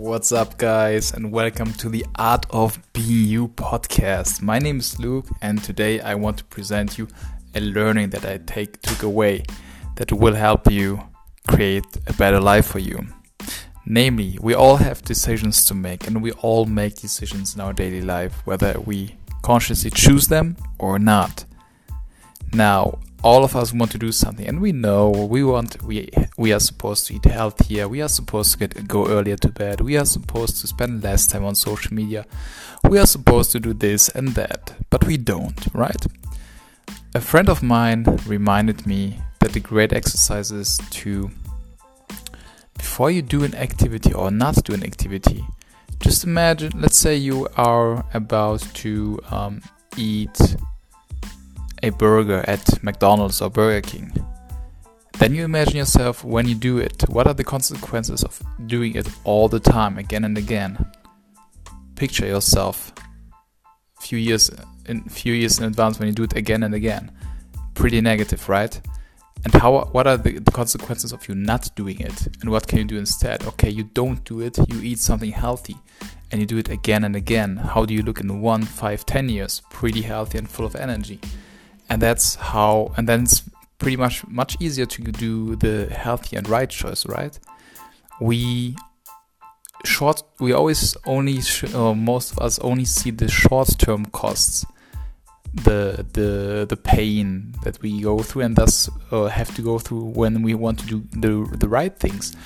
What's up, guys, and welcome to the Art of Being You podcast. My name is Luke, and today I want to present you a learning that I take took away that will help you create a better life for you. Namely, we all have decisions to make, and we all make decisions in our daily life, whether we consciously choose them or not. Now, all of us want to do something. And we know we want we we are supposed to eat healthier. We are supposed to get go earlier to bed. We are supposed to spend less time on social media. We are supposed to do this and that but we don't right? A friend of mine reminded me that the great exercise is to before you do an activity or not do an activity just imagine let's say you are about to um, eat a burger at McDonald's or Burger King. Then you imagine yourself when you do it. What are the consequences of doing it all the time, again and again? Picture yourself a few years in few years in advance when you do it again and again. Pretty negative, right? And how what are the, the consequences of you not doing it? And what can you do instead? Okay, you don't do it, you eat something healthy and you do it again and again. How do you look in one, five, ten years? Pretty healthy and full of energy and that's how and then it's pretty much much easier to do the healthy and right choice right? We short we always only uh, most of us only see the short term costs the the the pain that we go through and thus uh, have to go through when we want to do the the right things.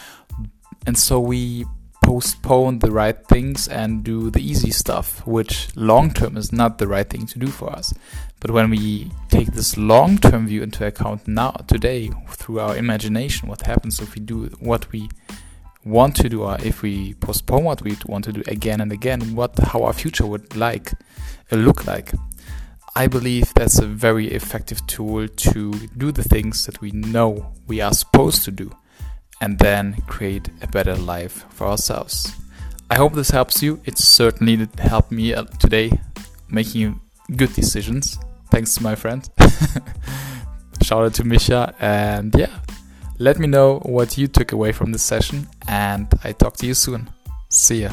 And so we postpone the right things and do the easy stuff, which long term is not the right thing to do for us. But when we take this long term view into account now, today, through our imagination, what happens if we do what we want to do or if we postpone what we want to do again and again, what how our future would like uh, look like. I believe that's a very effective tool to do the things that we know we are supposed to do and then create a better life for ourselves. I hope this helps you. It certainly helped me uh, today making good decisions. Thanks to my friend. Shout out to Misha. And yeah, let me know what you took away from this session. And I talk to you soon. See ya.